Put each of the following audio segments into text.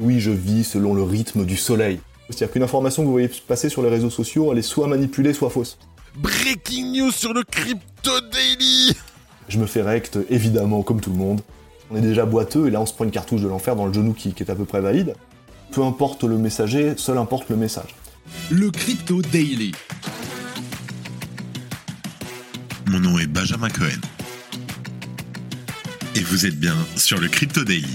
Oui, je vis selon le rythme du soleil. C'est-à-dire qu'une information que vous voyez passer sur les réseaux sociaux, elle est soit manipulée, soit fausse. Breaking news sur le Crypto Daily Je me fais rect, évidemment, comme tout le monde. On est déjà boiteux, et là on se prend une cartouche de l'enfer dans le genou qui, qui est à peu près valide. Peu importe le messager, seul importe le message. Le Crypto Daily. Mon nom est Benjamin Cohen. Et vous êtes bien sur le Crypto Daily.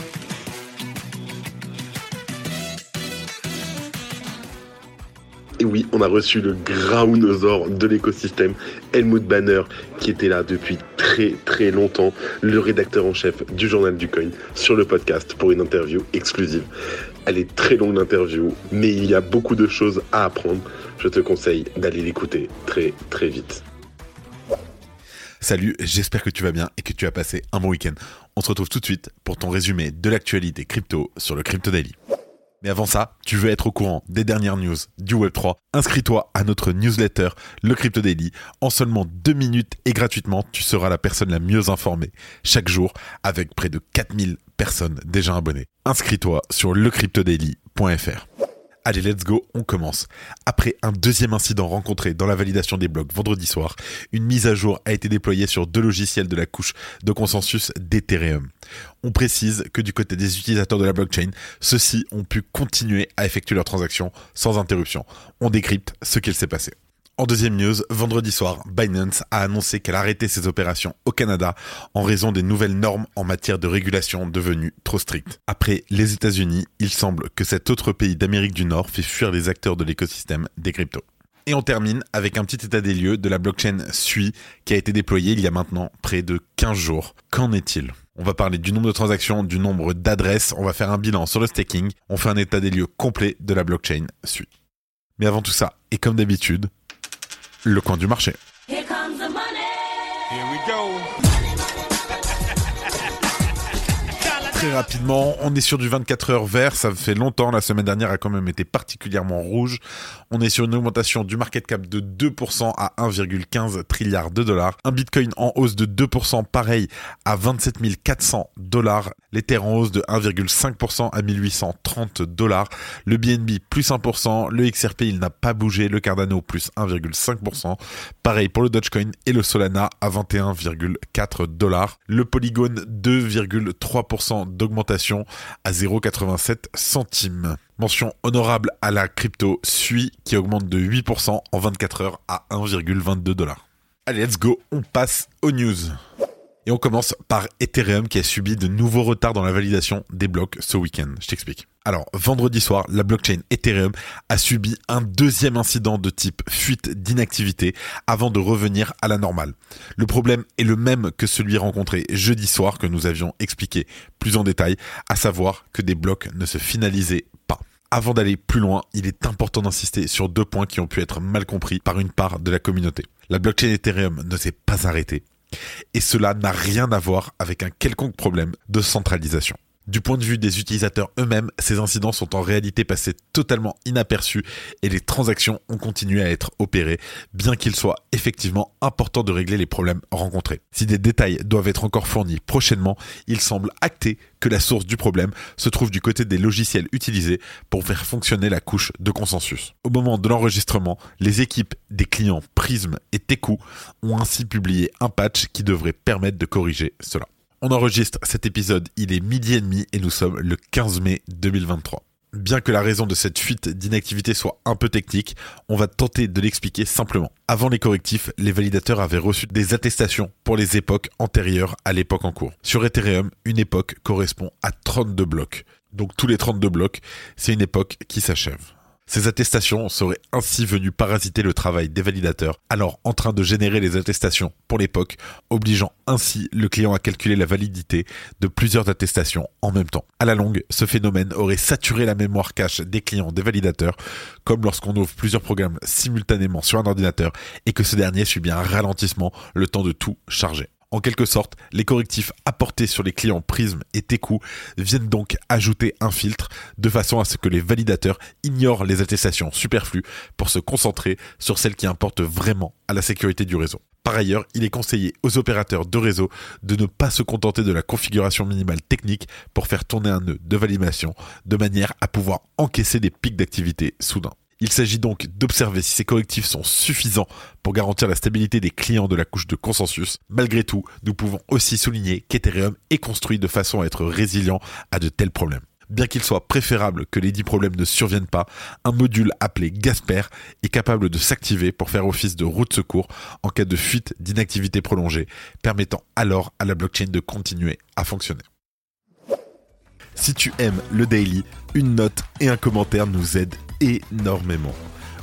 Oui, on a reçu le graunosaure de l'écosystème, Helmut Banner, qui était là depuis très très longtemps, le rédacteur en chef du journal du coin, sur le podcast pour une interview exclusive. Elle est très longue l'interview, mais il y a beaucoup de choses à apprendre. Je te conseille d'aller l'écouter très très vite. Salut, j'espère que tu vas bien et que tu as passé un bon week-end. On se retrouve tout de suite pour ton résumé de l'actualité crypto sur le Crypto Daily. Mais avant ça, tu veux être au courant des dernières news du Web3 Inscris-toi à notre newsletter, le Crypto Daily. En seulement deux minutes et gratuitement, tu seras la personne la mieux informée chaque jour avec près de 4000 personnes déjà abonnées. Inscris-toi sur lecryptodaily.fr. Allez, let's go, on commence. Après un deuxième incident rencontré dans la validation des blocs vendredi soir, une mise à jour a été déployée sur deux logiciels de la couche de consensus d'Ethereum. On précise que du côté des utilisateurs de la blockchain, ceux-ci ont pu continuer à effectuer leurs transactions sans interruption. On décrypte ce qu'il s'est passé. En deuxième news, vendredi soir, Binance a annoncé qu'elle arrêtait ses opérations au Canada en raison des nouvelles normes en matière de régulation devenues trop strictes. Après les États-Unis, il semble que cet autre pays d'Amérique du Nord fait fuir les acteurs de l'écosystème des cryptos. Et on termine avec un petit état des lieux de la blockchain SUI qui a été déployée il y a maintenant près de 15 jours. Qu'en est-il? On va parler du nombre de transactions, du nombre d'adresses, on va faire un bilan sur le staking, on fait un état des lieux complet de la blockchain SUI. Mais avant tout ça, et comme d'habitude, le coin du marché. Here comes the money. Here we go. Très rapidement. On est sur du 24 heures vert. Ça fait longtemps. La semaine dernière a quand même été particulièrement rouge. On est sur une augmentation du market cap de 2% à 1,15 trilliard de dollars. Un bitcoin en hausse de 2% pareil à 27 400 dollars. L'Ether en hausse de 1,5% à 1830 dollars. Le BNB plus 1%. Le XRP il n'a pas bougé. Le Cardano plus 1,5%. Pareil pour le Dogecoin et le Solana à 21,4 dollars. Le Polygon 2,3% d'augmentation à 0,87 centimes. Mention honorable à la crypto SUI qui augmente de 8% en 24 heures à 1,22 dollars. Allez, let's go, on passe aux news. Et on commence par Ethereum qui a subi de nouveaux retards dans la validation des blocs ce week-end. Je t'explique. Alors, vendredi soir, la blockchain Ethereum a subi un deuxième incident de type fuite d'inactivité avant de revenir à la normale. Le problème est le même que celui rencontré jeudi soir que nous avions expliqué plus en détail, à savoir que des blocs ne se finalisaient pas. Avant d'aller plus loin, il est important d'insister sur deux points qui ont pu être mal compris par une part de la communauté. La blockchain Ethereum ne s'est pas arrêtée et cela n'a rien à voir avec un quelconque problème de centralisation. Du point de vue des utilisateurs eux-mêmes, ces incidents sont en réalité passés totalement inaperçus et les transactions ont continué à être opérées, bien qu'il soit effectivement important de régler les problèmes rencontrés. Si des détails doivent être encore fournis prochainement, il semble acté que la source du problème se trouve du côté des logiciels utilisés pour faire fonctionner la couche de consensus. Au moment de l'enregistrement, les équipes des clients Prism et Teku ont ainsi publié un patch qui devrait permettre de corriger cela. On enregistre cet épisode, il est midi et demi et nous sommes le 15 mai 2023. Bien que la raison de cette fuite d'inactivité soit un peu technique, on va tenter de l'expliquer simplement. Avant les correctifs, les validateurs avaient reçu des attestations pour les époques antérieures à l'époque en cours. Sur Ethereum, une époque correspond à 32 blocs. Donc tous les 32 blocs, c'est une époque qui s'achève. Ces attestations seraient ainsi venues parasiter le travail des validateurs, alors en train de générer les attestations pour l'époque, obligeant ainsi le client à calculer la validité de plusieurs attestations en même temps. À la longue, ce phénomène aurait saturé la mémoire cache des clients des validateurs, comme lorsqu'on ouvre plusieurs programmes simultanément sur un ordinateur et que ce dernier subit un ralentissement le temps de tout charger. En quelque sorte, les correctifs apportés sur les clients Prism et Teku viennent donc ajouter un filtre de façon à ce que les validateurs ignorent les attestations superflues pour se concentrer sur celles qui importent vraiment à la sécurité du réseau. Par ailleurs, il est conseillé aux opérateurs de réseau de ne pas se contenter de la configuration minimale technique pour faire tourner un nœud de validation de manière à pouvoir encaisser des pics d'activité soudains. Il s'agit donc d'observer si ces correctifs sont suffisants pour garantir la stabilité des clients de la couche de consensus. Malgré tout, nous pouvons aussi souligner qu'Ethereum est construit de façon à être résilient à de tels problèmes. Bien qu'il soit préférable que les dix problèmes ne surviennent pas, un module appelé Gasper est capable de s'activer pour faire office de route secours en cas de fuite d'inactivité prolongée, permettant alors à la blockchain de continuer à fonctionner. Si tu aimes le daily, une note et un commentaire nous aident énormément.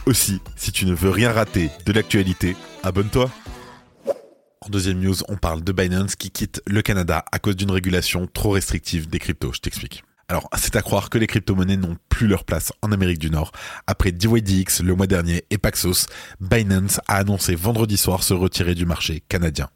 Aussi, si tu ne veux rien rater de l'actualité, abonne-toi. En deuxième news, on parle de Binance qui quitte le Canada à cause d'une régulation trop restrictive des cryptos. Je t'explique. Alors, c'est à croire que les crypto-monnaies n'ont plus leur place en Amérique du Nord. Après DYDX le mois dernier et Paxos, Binance a annoncé vendredi soir se retirer du marché canadien.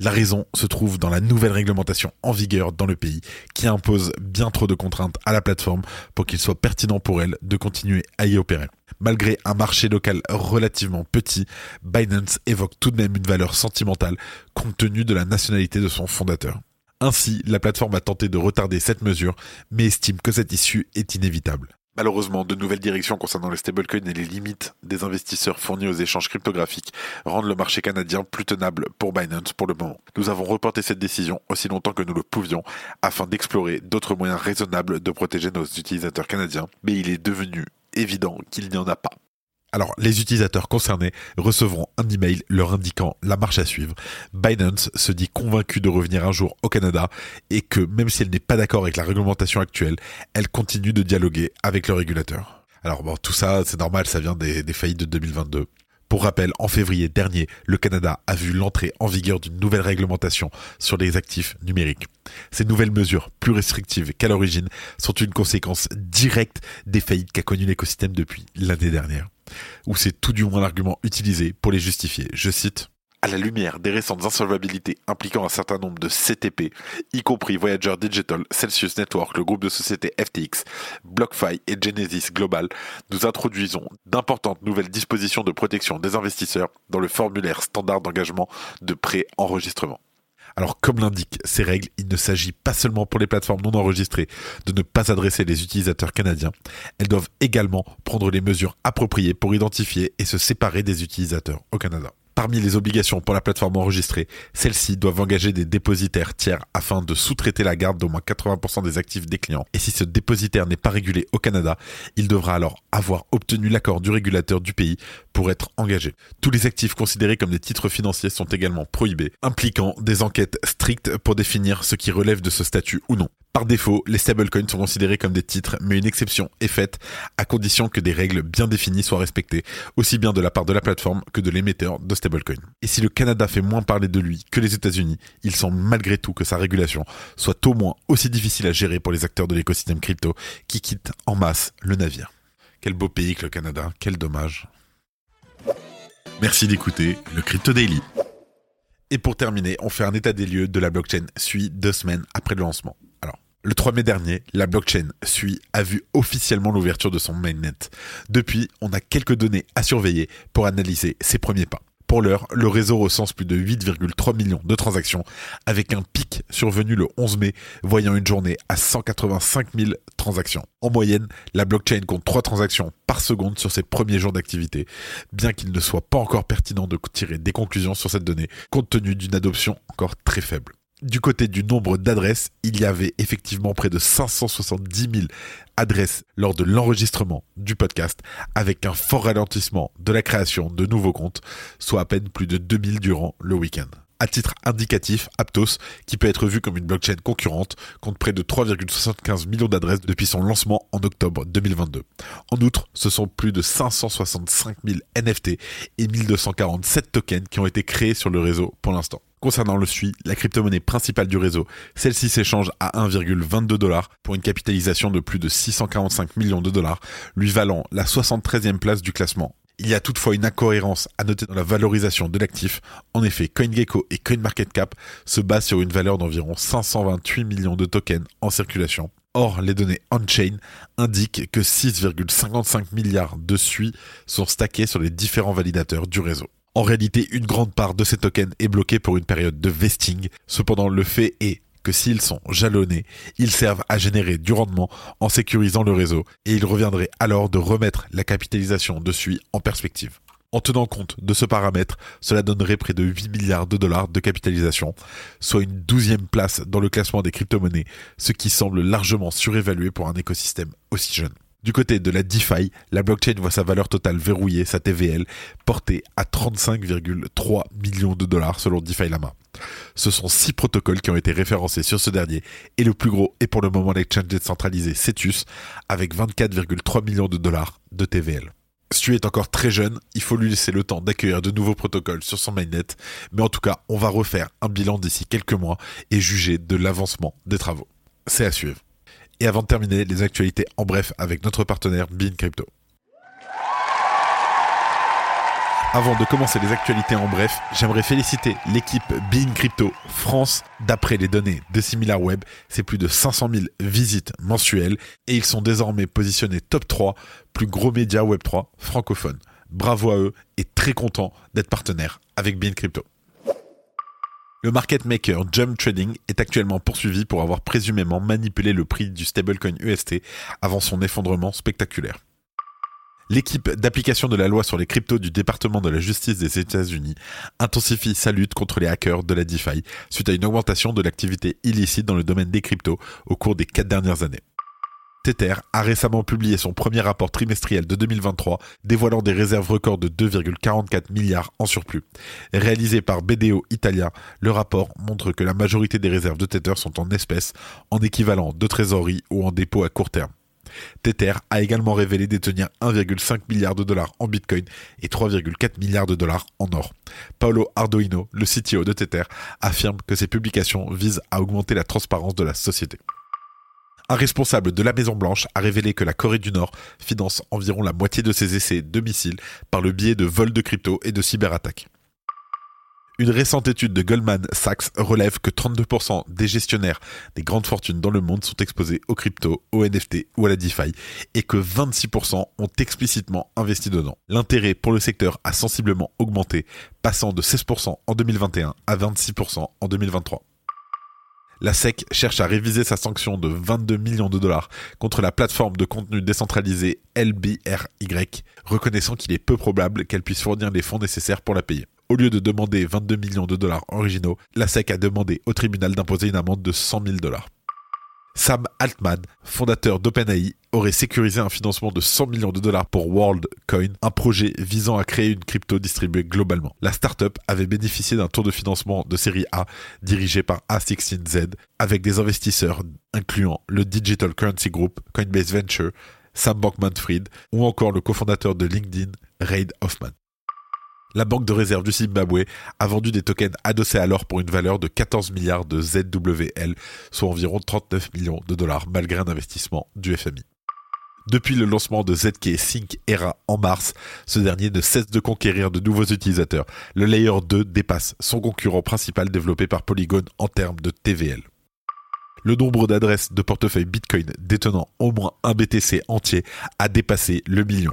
La raison se trouve dans la nouvelle réglementation en vigueur dans le pays qui impose bien trop de contraintes à la plateforme pour qu'il soit pertinent pour elle de continuer à y opérer. Malgré un marché local relativement petit, Binance évoque tout de même une valeur sentimentale compte tenu de la nationalité de son fondateur. Ainsi, la plateforme a tenté de retarder cette mesure, mais estime que cette issue est inévitable. Malheureusement, de nouvelles directions concernant les stablecoins et les limites des investisseurs fournis aux échanges cryptographiques rendent le marché canadien plus tenable pour Binance pour le moment. Nous avons reporté cette décision aussi longtemps que nous le pouvions afin d'explorer d'autres moyens raisonnables de protéger nos utilisateurs canadiens, mais il est devenu évident qu'il n'y en a pas. Alors, les utilisateurs concernés recevront un email leur indiquant la marche à suivre. Binance se dit convaincu de revenir un jour au Canada et que même si elle n'est pas d'accord avec la réglementation actuelle, elle continue de dialoguer avec le régulateur. Alors bon, tout ça, c'est normal, ça vient des, des faillites de 2022. Pour rappel, en février dernier, le Canada a vu l'entrée en vigueur d'une nouvelle réglementation sur les actifs numériques. Ces nouvelles mesures, plus restrictives qu'à l'origine, sont une conséquence directe des faillites qu'a connues l'écosystème depuis l'année dernière. Ou c'est tout du moins l'argument utilisé pour les justifier. Je cite à la lumière des récentes insolvabilités impliquant un certain nombre de CTP, y compris Voyager Digital, Celsius Network, le groupe de sociétés FTX, BlockFi et Genesis Global, nous introduisons d'importantes nouvelles dispositions de protection des investisseurs dans le formulaire standard d'engagement de pré-enregistrement. Alors comme l'indiquent ces règles, il ne s'agit pas seulement pour les plateformes non enregistrées de ne pas adresser les utilisateurs canadiens, elles doivent également prendre les mesures appropriées pour identifier et se séparer des utilisateurs au Canada. Parmi les obligations pour la plateforme enregistrée, celles-ci doivent engager des dépositaires tiers afin de sous-traiter la garde d'au moins 80% des actifs des clients. Et si ce dépositaire n'est pas régulé au Canada, il devra alors avoir obtenu l'accord du régulateur du pays pour être engagé. Tous les actifs considérés comme des titres financiers sont également prohibés, impliquant des enquêtes strictes pour définir ce qui relève de ce statut ou non. Par défaut, les stablecoins sont considérés comme des titres, mais une exception est faite à condition que des règles bien définies soient respectées, aussi bien de la part de la plateforme que de l'émetteur de stablecoin. Et si le Canada fait moins parler de lui que les États-Unis, il semble malgré tout que sa régulation soit au moins aussi difficile à gérer pour les acteurs de l'écosystème crypto qui quittent en masse le navire. Quel beau pays que le Canada, quel dommage. Merci d'écouter le Crypto Daily. Et pour terminer, on fait un état des lieux de la blockchain SUI deux semaines après le lancement. Le 3 mai dernier, la blockchain SUI a vu officiellement l'ouverture de son mainnet. Depuis, on a quelques données à surveiller pour analyser ses premiers pas. Pour l'heure, le réseau recense plus de 8,3 millions de transactions, avec un pic survenu le 11 mai, voyant une journée à 185 000 transactions. En moyenne, la blockchain compte 3 transactions par seconde sur ses premiers jours d'activité, bien qu'il ne soit pas encore pertinent de tirer des conclusions sur cette donnée, compte tenu d'une adoption encore très faible du côté du nombre d'adresses, il y avait effectivement près de 570 000 adresses lors de l'enregistrement du podcast, avec un fort ralentissement de la création de nouveaux comptes, soit à peine plus de 2000 durant le week-end. À titre indicatif, Aptos, qui peut être vu comme une blockchain concurrente, compte près de 3,75 millions d'adresses depuis son lancement en octobre 2022. En outre, ce sont plus de 565 000 NFT et 1247 tokens qui ont été créés sur le réseau pour l'instant. Concernant le SUI, la crypto-monnaie principale du réseau, celle-ci s'échange à 1,22 dollars pour une capitalisation de plus de 645 millions de dollars, lui valant la 73e place du classement. Il y a toutefois une incohérence à noter dans la valorisation de l'actif. En effet, CoinGecko et CoinMarketCap se basent sur une valeur d'environ 528 millions de tokens en circulation. Or, les données on-chain indiquent que 6,55 milliards de SUI sont stackés sur les différents validateurs du réseau. En réalité, une grande part de ces tokens est bloquée pour une période de vesting. Cependant, le fait est s'ils sont jalonnés, ils servent à générer du rendement en sécurisant le réseau et il reviendrait alors de remettre la capitalisation de SUI en perspective. En tenant compte de ce paramètre, cela donnerait près de 8 milliards de dollars de capitalisation, soit une douzième place dans le classement des crypto-monnaies, ce qui semble largement surévalué pour un écosystème aussi jeune. Du côté de la DeFi, la blockchain voit sa valeur totale verrouillée, sa TVL, portée à 35,3 millions de dollars selon DeFi Lama. Ce sont six protocoles qui ont été référencés sur ce dernier, et le plus gros est pour le moment l'exchange décentralisé Cetus, avec 24,3 millions de dollars de TVL. Stu est encore très jeune, il faut lui laisser le temps d'accueillir de nouveaux protocoles sur son mainnet, mais en tout cas, on va refaire un bilan d'ici quelques mois et juger de l'avancement des travaux. C'est à suivre. Et avant de terminer, les actualités en bref avec notre partenaire Bean Crypto. Avant de commencer les actualités en bref, j'aimerais féliciter l'équipe Bean Crypto France. D'après les données de SimilarWeb, c'est plus de 500 000 visites mensuelles et ils sont désormais positionnés top 3 plus gros médias Web3 francophones. Bravo à eux et très content d'être partenaire avec Bean Crypto. Le market maker Jump Trading est actuellement poursuivi pour avoir présumément manipulé le prix du stablecoin UST avant son effondrement spectaculaire. L'équipe d'application de la loi sur les cryptos du département de la justice des États-Unis intensifie sa lutte contre les hackers de la DeFi suite à une augmentation de l'activité illicite dans le domaine des cryptos au cours des quatre dernières années. Tether a récemment publié son premier rapport trimestriel de 2023 dévoilant des réserves records de 2,44 milliards en surplus. Réalisé par BDO Italia, le rapport montre que la majorité des réserves de Tether sont en espèces, en équivalent de trésorerie ou en dépôt à court terme. Tether a également révélé détenir 1,5 milliard de dollars en Bitcoin et 3,4 milliards de dollars en or. Paolo Ardoino, le CTO de Tether, affirme que ces publications visent à augmenter la transparence de la société. Un responsable de la Maison Blanche a révélé que la Corée du Nord finance environ la moitié de ses essais de missiles par le biais de vols de crypto et de cyberattaques. Une récente étude de Goldman Sachs relève que 32% des gestionnaires des grandes fortunes dans le monde sont exposés aux crypto, aux NFT ou à la DeFi et que 26% ont explicitement investi dedans. L'intérêt pour le secteur a sensiblement augmenté, passant de 16% en 2021 à 26% en 2023 la SEC cherche à réviser sa sanction de 22 millions de dollars contre la plateforme de contenu décentralisé LBRY, reconnaissant qu'il est peu probable qu'elle puisse fournir les fonds nécessaires pour la payer. Au lieu de demander 22 millions de dollars originaux, la SEC a demandé au tribunal d'imposer une amende de 100 000 dollars. Sam Altman, fondateur d'OpenAI, aurait sécurisé un financement de 100 millions de dollars pour WorldCoin, un projet visant à créer une crypto distribuée globalement. La startup avait bénéficié d'un tour de financement de série A dirigé par A16Z avec des investisseurs incluant le Digital Currency Group, Coinbase Venture, Sam Bankman-Fried ou encore le cofondateur de LinkedIn, Reid Hoffman. La banque de réserve du Zimbabwe a vendu des tokens adossés à l'or pour une valeur de 14 milliards de ZWL, soit environ 39 millions de dollars malgré un investissement du FMI. Depuis le lancement de ZK Sync Era en mars, ce dernier ne cesse de conquérir de nouveaux utilisateurs. Le Layer 2 dépasse son concurrent principal développé par Polygon en termes de TVL. Le nombre d'adresses de portefeuille Bitcoin détenant au moins un BTC entier a dépassé le million.